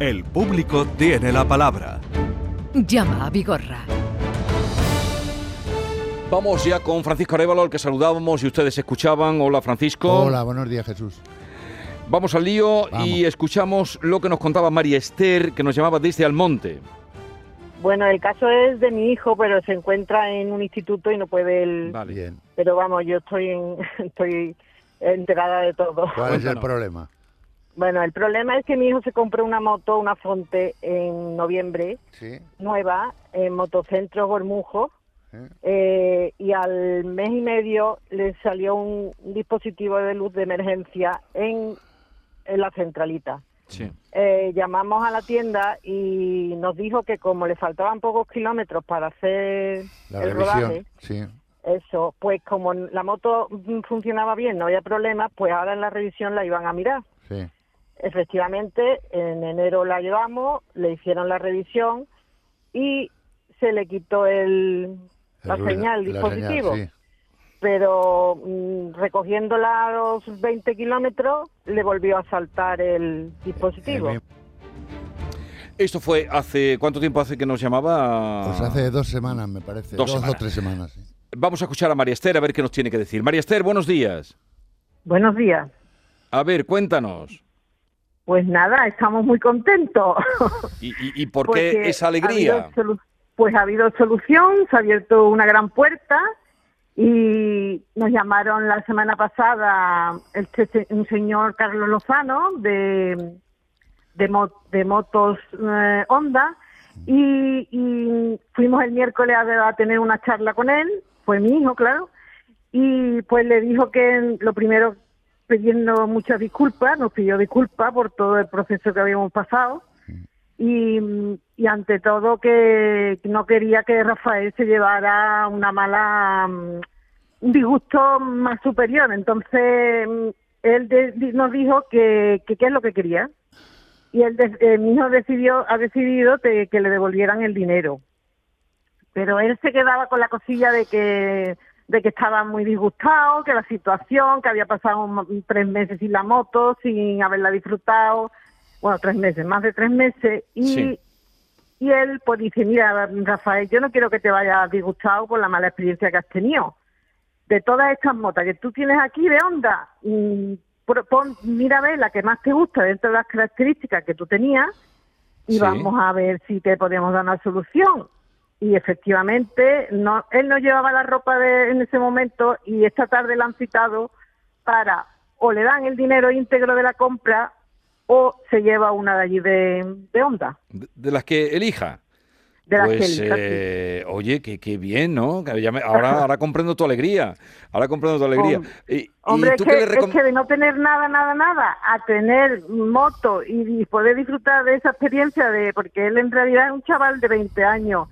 El público tiene la palabra. Llama a Vigorra. Vamos ya con Francisco Arevalo, al que saludábamos y ustedes escuchaban. Hola Francisco. Hola, buenos días Jesús. Vamos al lío Vamos. y escuchamos lo que nos contaba María Esther, que nos llamaba desde Almonte. Bueno, el caso es de mi hijo, pero se encuentra en un instituto y no puede él. Vale. Bien. Pero vamos, yo estoy en, estoy enterada de todo. ¿Cuál es el problema? Bueno, el problema es que mi hijo se compró una moto, una Fonte, en noviembre, Sí. nueva, en Motocentro Gormujo, ¿eh? eh, y al mes y medio le salió un dispositivo de luz de emergencia en, en la centralita. Sí. Eh, llamamos a la tienda y nos dijo que como le faltaban pocos kilómetros para hacer La el revisión. rodaje, Sí. eso, pues como la moto mm, funcionaba bien, no había problemas, pues ahora en la revisión la iban a mirar. Sí. Efectivamente, en enero la llevamos, le hicieron la revisión y se le quitó el, la señal, el la dispositivo. señal, sí. Pero mm, recogiéndola a los 20 kilómetros, le volvió a saltar el dispositivo. El mismo- Esto fue hace... ¿Cuánto tiempo hace que nos llamaba? Pues hace dos semanas, me parece. Dos o tres semanas. sí. Vamos a escuchar a María Esther a ver qué nos tiene que decir. María Esther, buenos días. Buenos días. A ver, cuéntanos. Pues nada, estamos muy contentos. ¿Y, y- y por qué Porque esa alegría? pues ha habido solución, se ha abierto una gran puerta y nos llamaron la semana pasada el un señor Carlos Lozano de, de, de motos eh, Honda y, y fuimos el miércoles a, a tener una charla con él, fue mi hijo, claro, y pues le dijo que lo primero pidiendo muchas disculpas, nos pidió disculpas por todo el proceso que habíamos pasado. Y, y ante todo que no quería que Rafael se llevara una mala mm, un disgusto más superior. Entonces mm, él de- nos dijo que que qué es lo que quería. Y él de- eh, mi hijo decidió ha decidido te- que le devolvieran el dinero. Pero él se quedaba con la cosilla de que de que estaba muy disgustado, que la situación, que había pasado un- tres meses sin la moto, sin haberla disfrutado, bueno, tres meses, más de tres meses, y, Sí. y él pues dice, mira, Rafael, yo no quiero que te vayas disgustado con la mala experiencia que has tenido. De todas estas motas que tú tienes aquí de pro- pon- mira a ver la que más te gusta dentro de las características que tú tenías y Sí. vamos a ver si te podemos dar una solución. Y efectivamente, no, él no llevaba la ropa de, en ese momento y esta tarde la han citado para o le dan el dinero íntegro de la compra o se lleva una de allí de, de Honda. De, de las que elija. De las que pues, elija, sí. eh, oye, qué, qué bien, ¿no? Que ya me- ahora, ahora comprendo tu alegría. Ahora comprendo tu alegría. Hom- Y- y, Hombre, es que, es que de no tener nada, nada, nada, a tener moto y, y poder disfrutar de esa experiencia, de porque él en realidad es un chaval de 20 años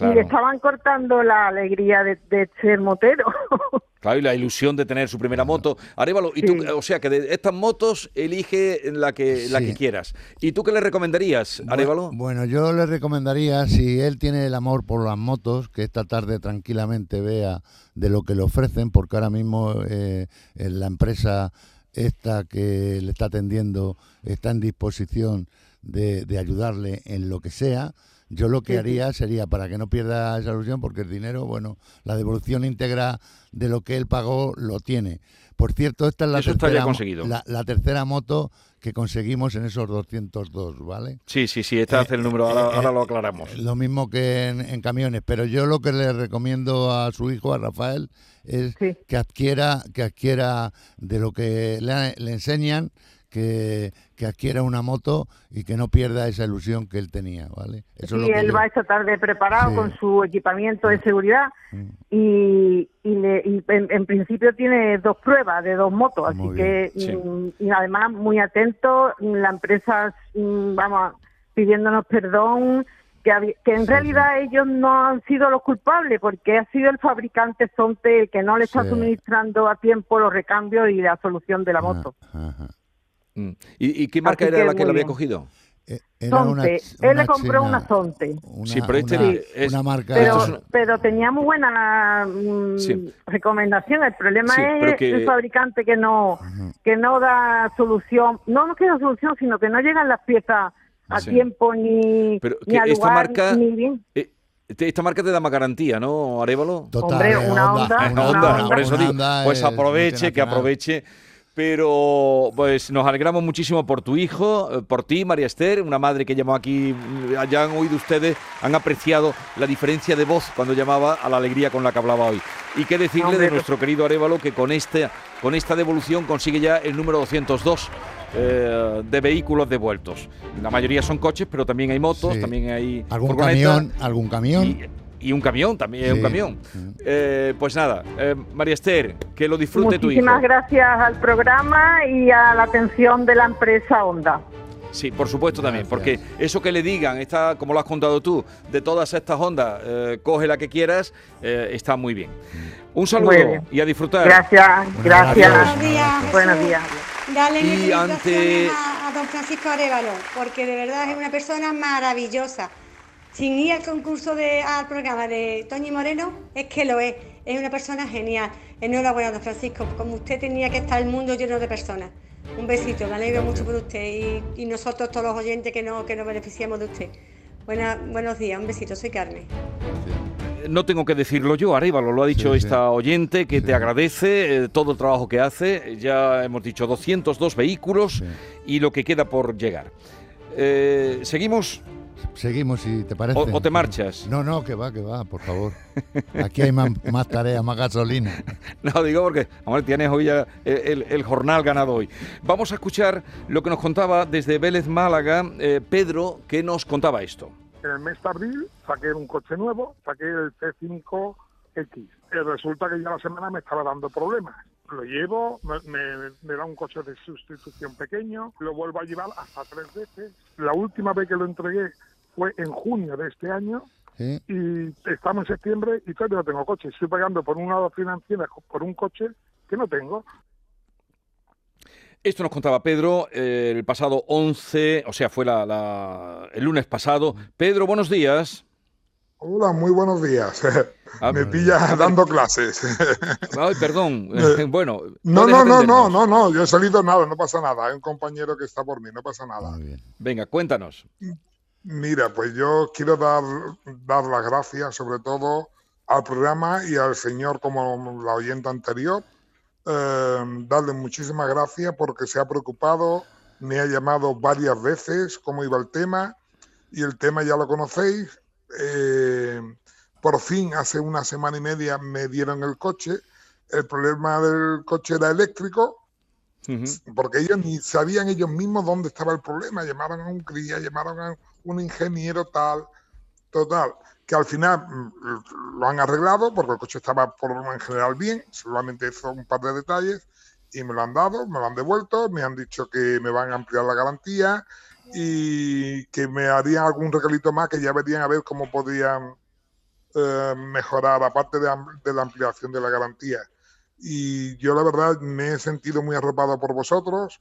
Claro. y le estaban cortando la alegría de, de ser motero. Claro, y la ilusión de tener su primera moto. Arévalo, y tú, Sí. o sea, que de estas motos elige la que, la que quieras. ¿Y tú qué le recomendarías, Arévalo? Bu- Bueno, yo le recomendaría, si él tiene el amor por las motos, que esta tarde tranquilamente vea de lo que le ofrecen, porque ahora mismo eh, eh, la empresa esta que le está atendiendo está en disposición de, de ayudarle en lo que sea. Yo lo que haría sería, para que no pierda esa ilusión, porque el dinero, bueno, la devolución íntegra de lo que él pagó lo tiene. Por cierto, esta es la, Eso tercera, conseguido. la, la tercera moto que conseguimos en esos 202, ¿vale? Sí, sí, sí, este hace el número, ahora, eh, ahora lo aclaramos. Lo mismo que en, en camiones, pero yo lo que le recomiendo a su hijo, a Rafael, es Sí. que adquiera, que adquiera de lo que le, le enseñan, que, que adquiera una moto y que no pierda esa ilusión que él tenía, ¿vale? Eso es y lo que él yo- va esta tarde preparado Sí. con su equipamiento de seguridad Mm. y, y, le- y en, en principio tiene dos pruebas de dos motos, así Muy que sí. mm, y además muy atento, la empresa mm, vamos pidiéndonos perdón que, en Sí, realidad ellos no han sido los culpables porque ha sido el fabricante Sonte el que no le está Sí. suministrando a tiempo los recambios y la solución de la moto. Ajá, ajá. Mm. ¿Y, y qué marca Así era que la que le había cogido? Eh, era una Él le compró china- una Sonte. una- Sí, pero este una, es- una marca... Pero, Esto es una- pero tenía muy buena mm, Sí. recomendación. El problema Sí, es que- el fabricante que no que no da solución. No, no que da solución, sino que no llegan las piezas a Sí. tiempo ni, Pero ni que a esta lugar marca- ni bien. Eh, te- esta marca te da más garantía, ¿no, Arevalo? Total, Hombre, eh, una Honda, Ah, una Honda, Honda. por eso una digo, pues es aproveche, que aproveche. Pero pues nos alegramos muchísimo por tu hijo, eh, por ti, María Esther, una madre que llamó aquí, mm, ya han oído ustedes, han apreciado la diferencia de voz cuando llamaba a la alegría con la que hablaba hoy. Y qué decirle de nuestro querido Arevalo que con este, con esta devolución consigue ya el número 202 eh, de vehículos devueltos. La mayoría son coches, pero también hay motos, Sí. también hay ¿Algún camión? ¿Algún camión? y, y un camión, también Sí, un camión. Eh, pues nada, eh, María Esther, que lo disfrute tu hijo. Muchísimas gracias al programa y a la atención de la empresa Honda. Sí, por supuesto también, porque eso que le digan, está, como lo has contado tú, de todas estas ondas, eh, coge la que quieras, eh, está muy bien. Un saludo bien. y a disfrutar. Gracias, gracias. Buenos días. Buenos días. Dale Y ante- a, a don Francisco Arevalo, porque de verdad es una persona maravillosa. Sin ir al concurso de, al programa de Toñi Moreno, es que lo es. Es una persona genial. Enhorabuena, don Francisco. Como usted tenía que estar el mundo lleno de personas. Un besito, me alegro mucho por usted y, y nosotros todos los oyentes que, no, que nos beneficiamos de usted. Buena- buenos días, un besito, soy Carmen. No tengo que decirlo yo, Arévalo, lo ha dicho Sí, sí. esta oyente que Sí. te agradece eh, todo el trabajo que hace. Ya hemos dicho 202 vehículos Sí. y lo que queda por llegar. Eh, ¿Seguimos Seguimos, si te parece. o, o te marchas? No, no, que va, que va, por favor. Aquí hay más, más tareas, más gasolina. No, digo porque, hombre, tienes hoy ya el, el- el jornal ganado hoy. Vamos a escuchar lo que nos contaba desde Vélez, Málaga, eh, Pedro, que nos contaba esto. En el mes de abril saqué un coche nuevo, saqué el C5X. Y resulta que ya la semana me estaba dando problemas. Lo llevo, me, me- me da un coche de sustitución pequeño, lo vuelvo a llevar hasta tres veces. La última vez que lo entregué fue en junio de este año ¿sí? y estamos en septiembre y todavía no tengo coche. Estoy pagando por una financiera por un coche que no tengo. Esto nos contaba Pedro eh, el pasado 11, o sea, fue la- la- el lunes pasado. Pedro, buenos días. Hola, muy buenos días. Ah, Me pillas dando clases. Ay, perdón. bueno. No, no, no, no, no, no, yo he salido nada, no pasa nada. Hay un compañero que está por mí, no pasa nada. Muy bien. Venga, cuéntanos. Mira, pues yo quiero dar, dar las gracias sobre todo al programa y al señor como la oyente anterior. eh, darle muchísimas gracias porque se ha preocupado, me ha llamado varias veces cómo iba el tema y el tema ya lo conocéis. Eh, por fin, hace una semana y media me dieron el coche. El problema del coche era eléctrico, porque ellos ni sabían ellos mismos dónde estaba el problema. Llamaron a un cría, llamaron a un ingeniero tal, total, que al final mm, lo han arreglado porque el coche estaba por lo en general bien, solamente hizo un par de detalles y me lo han dado, me lo han devuelto, me han dicho que me van a ampliar la garantía y que me harían algún regalito más que ya verían a ver cómo podían eh, mejorar, aparte de, la ampliación de la garantía. Y yo la verdad me he sentido muy arropado por vosotros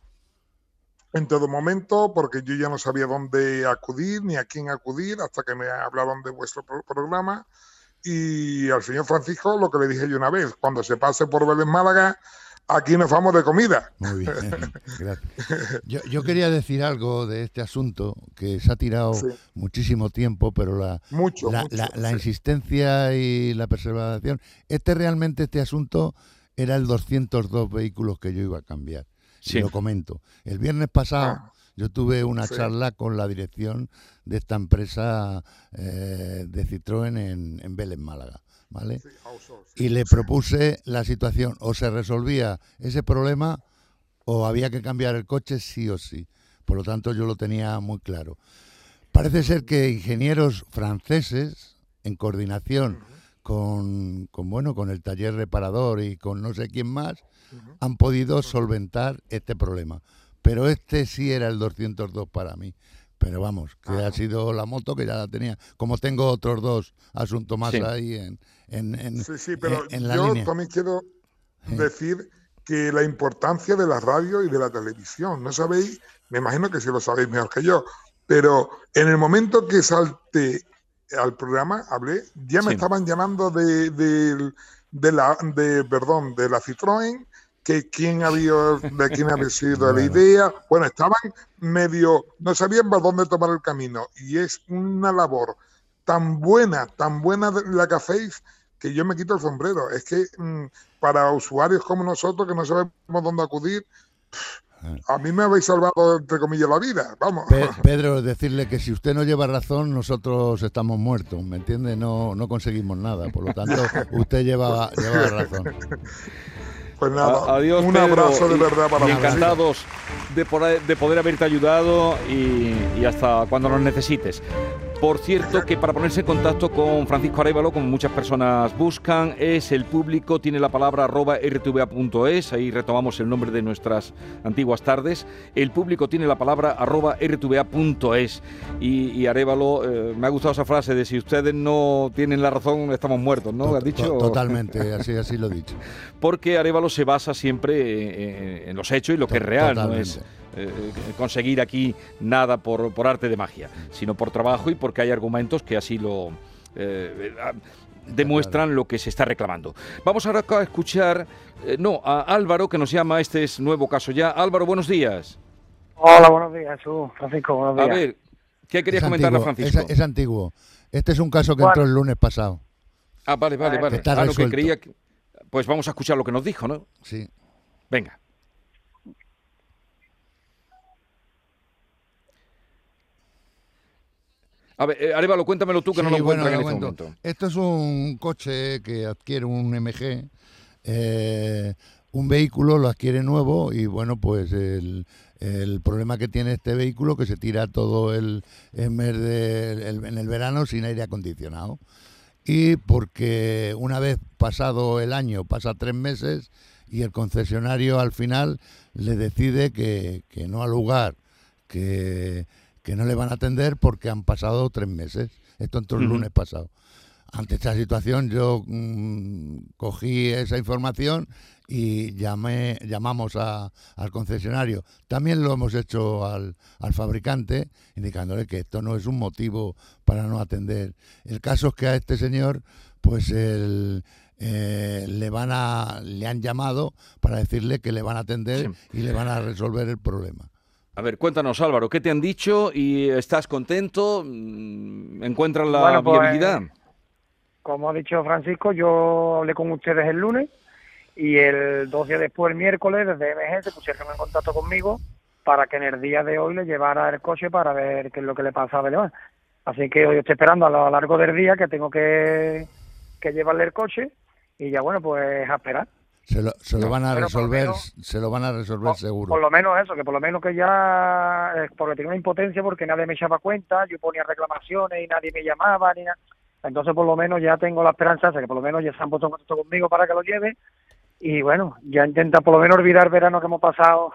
en todo momento, porque yo ya no sabía dónde acudir ni a quién acudir hasta que me hablaron de vuestro pro- programa. Y al señor Francisco lo que le dije yo una vez, cuando se pase por Vélez Málaga, aquí nos vamos de comida. Muy bien, gracias. Yo, yo quería decir algo de este asunto que se ha tirado Sí. muchísimo tiempo, pero la, Mucho, la, mucho, la- la sí. insistencia y la preservación. Este realmente, este asunto era el 202 vehículos que yo iba a cambiar. Y Sí. lo comento. El viernes pasado Ah. yo tuve una Sí. charla con la dirección de esta empresa eh, de Citroën en, en Vélez, Málaga. ¿Vale? Y le propuse la situación, o se resolvía ese problema o había que cambiar el coche sí o sí. Por lo tanto, yo lo tenía muy claro. Parece ser que ingenieros franceses, en coordinación con, con, bueno, con el taller reparador y con no sé quién más, han podido solventar este problema. Pero este sí era el 202 para mí. Pero vamos, que ha sido la moto que ya la tenía. Como tengo otros dos asuntos más Sí. ahí en, en, en- Sí, sí, pero en- en la yo línea. también quiero Sí. decir que la importancia de la radio y de la televisión, no sabéis, me imagino que sí lo sabéis mejor que yo, pero en el momento que salté al programa, hablé, ya me Sí. estaban llamando de, de, de la, de, perdón, de la Citroën, que quién había, de quién había sido la idea. Bueno, estaban medio, no sabían por dónde tomar el camino. Y es una labor tan buena, tan buena la que hacéis, que yo me quito el sombrero. Es que mm, para usuarios como nosotros, que no sabemos dónde acudir, a mí me habéis salvado, entre comillas, la vida, vamos. Pedro, decirle que si usted no lleva razón, nosotros estamos muertos, ¿me entiende? No, no conseguimos nada, por lo tanto, usted lleva, lleva razón. Pues nada, adiós, un abrazo de verdad para y encantados de poder, de poder haberte ayudado y, y hasta cuando nos necesites. Por cierto, que para ponerse en contacto con Francisco Arevalo, como muchas personas buscan, es el público, tiene la palabra arroba rtva.es, ahí retomamos el nombre de nuestras antiguas tardes. El público tiene la palabra arroba rtva.es. Y, y Arevalo, eh, me ha gustado esa frase de si ustedes no tienen la razón, estamos muertos, ¿no? ¿Has dicho? Totalmente, así, así lo he dicho. Porque Arevalo se basa siempre en, en los hechos y lo que es real, no es eh, conseguir aquí nada por, por, arte de magia, sino por trabajo y porque hay argumentos que así lo eh, demuestran lo que se está reclamando. Vamos ahora a escuchar, eh, no, a Álvaro que nos llama, este es nuevo caso ya. Álvaro, buenos días. Hola, buenos días, Francisco, buenos días. A ver, ¿qué querías comentarle a Francisco? Es, es, antiguo. Este es un caso que bueno. entró el lunes pasado. Ah, vale, vale, vale. Está ah, no, que creía que... Pues vamos a escuchar lo que nos dijo, ¿no? Sí. Venga. A ver, eh, Arevalo, cuéntamelo tú que sí, no lo bueno, encuentran en lo este momento. Esto es un coche que adquiere un MG, eh, un vehículo lo adquiere nuevo y bueno, pues el, el, problema que tiene este vehículo que se tira todo el, el mes de, el, en el verano sin aire acondicionado. Y porque una vez pasado el año, pasa tres meses y el concesionario al final le decide que, que no al lugar, que que no le van a atender porque han pasado tres meses. Esto entró el uh -huh. lunes pasado. Ante esta situación yo mmm, cogí esa información y llamé, llamamos a, al concesionario. También lo hemos hecho al, al, fabricante, indicándole que esto no es un motivo para no atender. El caso es que a este señor, pues el, eh, le van a, le han llamado para decirle que le van a atender sí. y le van a resolver el problema. A ver, cuéntanos Álvaro, ¿qué te han dicho y estás contento? Mm, ¿Encuentras la bueno, pues, viabilidad? Como ha dicho Francisco, yo hablé con ustedes el lunes y el dos días después, el miércoles, desde MG se pusieron en contacto conmigo para que en el día de hoy le llevara el coche para ver qué es lo que le pasaba a León. Así que hoy estoy esperando a lo largo del día que tengo que, que llevarle el coche y ya bueno, pues a esperar. Se lo, se lo no, van a resolver, menos, se lo van a resolver por, seguro. Por lo menos eso, que por lo menos que ya, eh, porque tenía una impotencia porque nadie me echaba cuenta, yo ponía reclamaciones y nadie me llamaba, ni nada. Entonces por lo menos ya tengo la esperanza de que por lo menos ya se han puesto en contacto conmigo para que lo lleve y bueno, ya intenta por lo menos olvidar el verano que hemos pasado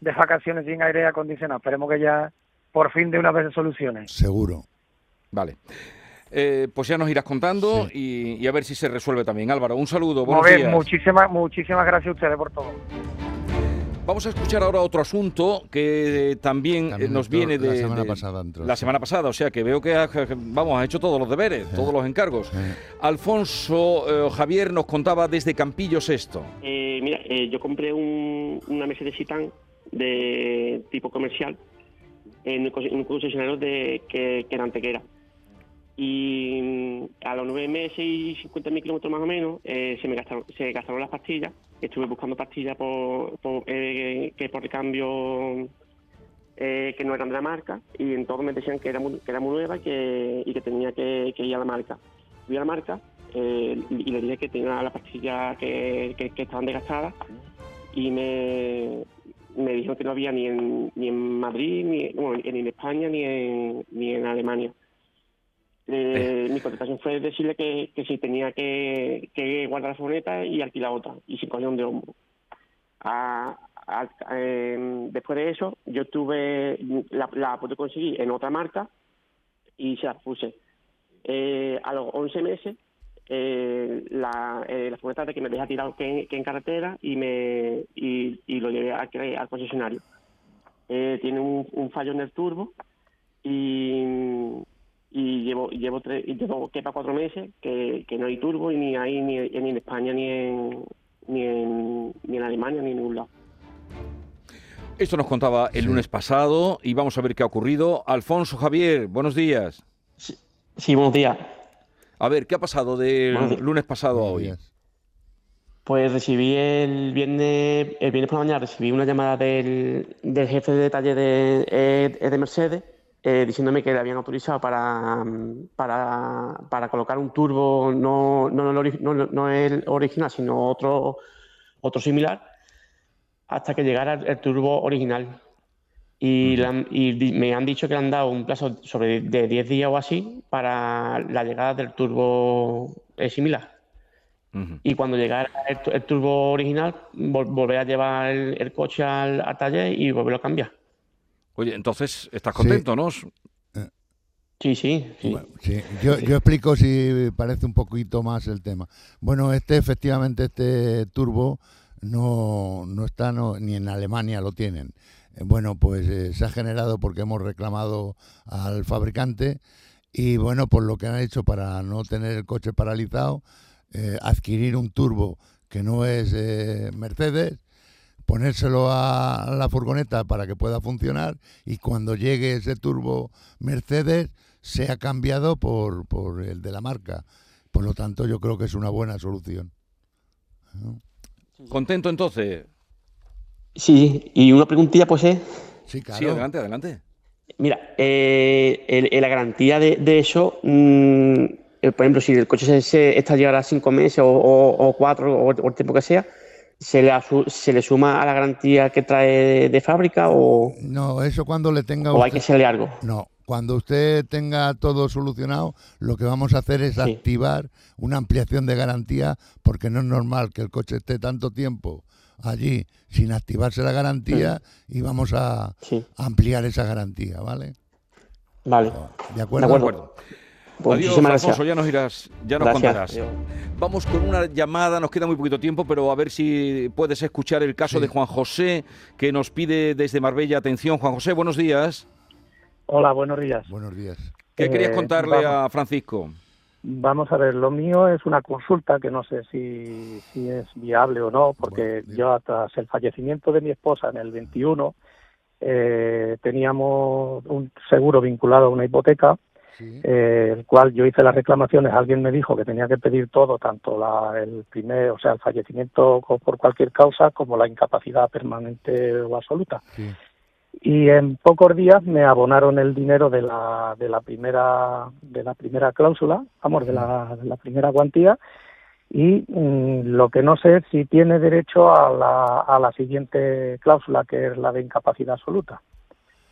de vacaciones sin aire acondicionado. Esperemos que ya por fin de una vez se solucione. Seguro. Vale. Eh, pues ya nos irás contando sí. y, y, a ver si se resuelve también. Álvaro, un saludo, buenos ver, días. Muchísimas, muchísimas gracias a ustedes por todo. Vamos a escuchar ahora otro asunto que también, también nos viene de la semana de, pasada. Entró, la semana pasada, o sea que veo que ha, vamos ha hecho todos los deberes, sí. todos los encargos. Sí. Alfonso eh, Javier nos contaba desde Campillos esto. Eh, mira, eh, yo compré un, una Mercedes Citan de tipo comercial en un concesionario de que, que era Antequera y mm, a los nueve meses y 50 mil kilómetros más o menos eh, se me gastaron, se gastaron las pastillas. Estuve buscando pastillas por, eh, que por cambio eh, que no eran de la marca y en todo me decían que era muy, que era muy nueva y que, y que tenía que, ir a la marca. Fui a la marca eh, y le dije que tenía las pastillas que, que, que estaban desgastadas y me, me dijeron que no había ni en, ni en Madrid, ni, bueno, ni en España, ni en, ni en Alemania. Eh, mi contestación fue decirle que, que si tenía que, que, guardar la furgoneta y alquilar otra, y sin cojón de hombro. A, a, eh, después de eso, yo tuve, la, la pude conseguir en otra marca y se la puse. Eh, a los 11 meses, eh, la, la furgoneta de que me deja tirado que, que en carretera y me y, y lo llevé a, al concesionario. tiene un, un fallo en el turbo y y llevo llevo tres llevo que para cuatro meses que, que no hay turbo y ni hay ni, ni en España ni en ni en, ni en Alemania ni en ningún lado. Esto nos contaba el lunes pasado y vamos a ver qué ha ocurrido. Alfonso Javier, buenos días. Sí, buenos días. A ver, ¿qué ha pasado del lunes pasado a hoy? Pues recibí el viernes, el viernes por la mañana recibí una llamada del, del jefe de detalle de, eh, de Mercedes eh, diciéndome que le habían autorizado para, mm, para, para colocar un turbo, no, no, el ori- no, no el original, sino otro, otro similar, hasta que llegara el, el turbo original. Y, han- y me han dicho que le han dado un plazo sobre de 10 días o así para la llegada del turbo eh, similar. Y cuando llegara el, el turbo original, vol- volver a llevar el, el coche al, al taller y volverlo a cambiar. Oye, entonces, ¿estás contento, no? Sí, sí, sí. Sí, yo, yo explico si parece un poquito más el tema. Bueno, este efectivamente, este turbo no, no está no- ni en Alemania lo tienen. Eh, Bueno, pues eh, se ha generado porque hemos reclamado al fabricante y bueno, pues lo que han hecho para no tener el coche paralizado, eh, adquirir un turbo que no es eh, Mercedes, ponérselo a la furgoneta para que pueda funcionar y cuando llegue ese turbo Mercedes sea cambiado por, por el de la marca. Por lo tanto, yo creo que es una buena solución. ¿Contento entonces? Sí, y una preguntilla pues es, Sí, Sí, adelante, adelante. mira, eh, el- el- la garantía de, de eso, mm, eh, por ejemplo, si el coche se, se está llegará cinco meses o, o- o cuatro o, o el tiempo que sea, ¿se le, asu- se le suma a la garantía que trae de, de fábrica o, No, eso cuando le tenga o hay que hacerle algo? No, cuando usted tenga todo solucionado, lo que vamos a hacer es activar una ampliación de garantía, porque no es normal que el coche esté tanto tiempo allí sin activarse la garantía y vamos a ampliar esa garantía, ¿vale? Vale. ¿De acuerdo? De acuerdo. Adiós, Alfonso, gracias. ya nos irás, ya nos Gracias. contarás. Vamos con una llamada, nos queda muy poquito tiempo, pero a ver si puedes escuchar el caso de Juan José, que nos pide desde Marbella atención. Juan José, buenos días. Hola, buenos días. Buenos días. ¿Qué Eh, querías contarle vamos. a Francisco? Vamos a ver, lo mío es una consulta que no sé si, si es viable o no, porque yo tras el fallecimiento de mi esposa en el 21 eh, teníamos un seguro vinculado a una hipoteca, eh, el cual yo hice las reclamaciones, alguien me dijo que tenía que pedir todo, tanto la, el primer, o sea, el fallecimiento por cualquier causa como la incapacidad permanente o absoluta. y en pocos días me abonaron el dinero de la de la primera de la primera cláusula vamos de la, de la primera cuantía y mm, lo que no sé es si tiene derecho a la, a la siguiente cláusula que es la de incapacidad absoluta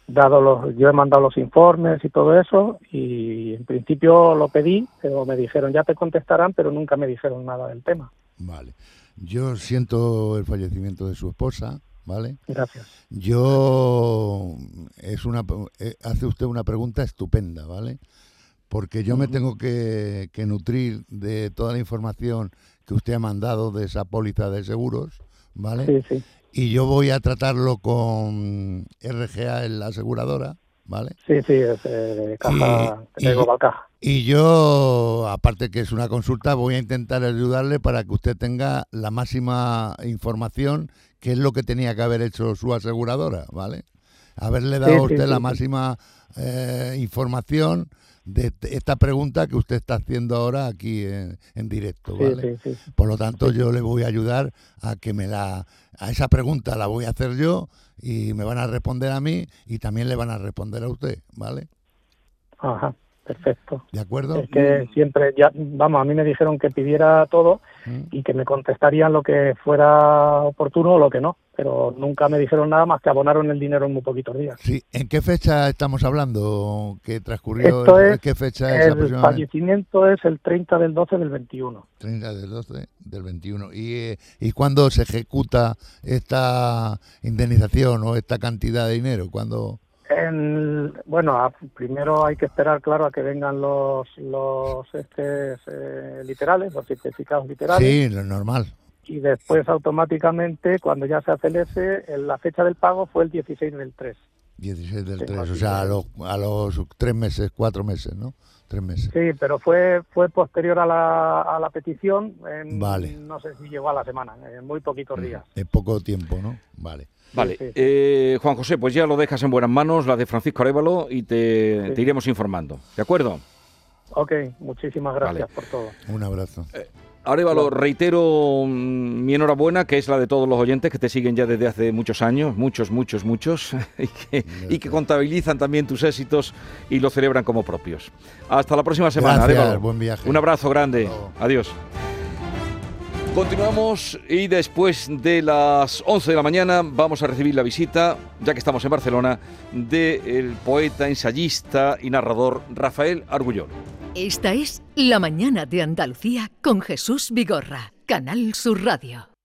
dado los yo he mandado los informes y todo eso y en principio lo pedí pero me dijeron ya te contestarán pero nunca me dijeron nada del tema Vale. Yo siento el fallecimiento de su esposa, ¿vale? gracias Yo es una eh, hace usted una pregunta estupenda, ¿vale? Porque yo me tengo que, que nutrir de toda la información que usted ha mandado de esa póliza de seguros, ¿vale? Sí, sí. Y yo voy a tratarlo con RGA en la aseguradora, ¿vale? sí sí es eh, caja Y- de y- Caja Y yo, aparte que es una consulta, voy a intentar ayudarle para que usted tenga la máxima información, que es lo que tenía que haber hecho su aseguradora, ¿vale? Haberle dado Sí, a usted sí, la sí. máxima eh, información de esta pregunta que usted está haciendo ahora aquí en, en directo, Sí, ¿vale? sí, sí. Por lo tanto, yo le voy a ayudar a que me la... A esa pregunta la voy a hacer yo y me van a responder a mí y también le van a responder a usted, ¿vale? Ajá, perfecto. ¿De acuerdo? Es que siempre, ya, vamos, a mí me dijeron que pidiera todo Mm. y que me contestarían lo que fuera oportuno o lo que no, pero nunca me dijeron nada más que abonaron el dinero en muy poquitos días. Sí, ¿en qué fecha estamos hablando? ¿Qué transcurrió? Esto ¿En es, ¿Qué fecha es el fallecimiento es el 30 del 12 del 21. 30 del 12 del 21. ¿Y, eh, ¿Y cuándo se ejecuta esta indemnización o esta cantidad de dinero? ¿Cuándo? En, bueno, a- primero hay que esperar, claro, a que vengan los los este, eh, literales, los certificados literales. Sí, lo normal. y después automáticamente cuando ya se hace el S, la fecha del pago fue el 16 del 3. 16 del Tengo 3, o sea, a los, a los tres meses, cuatro meses, ¿no? tres meses. Sí, pero fue fue posterior a la, a la petición. en- Vale. No sé si llegó a la semana, en muy poquitos días. Es poco tiempo, ¿no? Vale. Vale, sí, sí. eh, Juan José, pues ya lo dejas en buenas manos, la de Francisco Arevalo, y te, Sí. te iremos informando. ¿De acuerdo? Ok, muchísimas gracias Vale. por todo. Un abrazo. Arevalo, reitero mm, mi enhorabuena, que es la de todos los oyentes que te siguen ya desde hace muchos años, muchos, muchos, muchos, y que, y que contabilizan también tus éxitos y los celebran como propios. Hasta la próxima semana, Gracias, Arévalo. buen viaje. Un abrazo grande. Adiós. Continuamos y después de las 11 de la mañana vamos a recibir la visita, ya que estamos en Barcelona, del poeta, ensayista y narrador Rafael Argullón. Esta es La Mañana de Andalucía con Jesús Vigorra, Canal Sur Radio.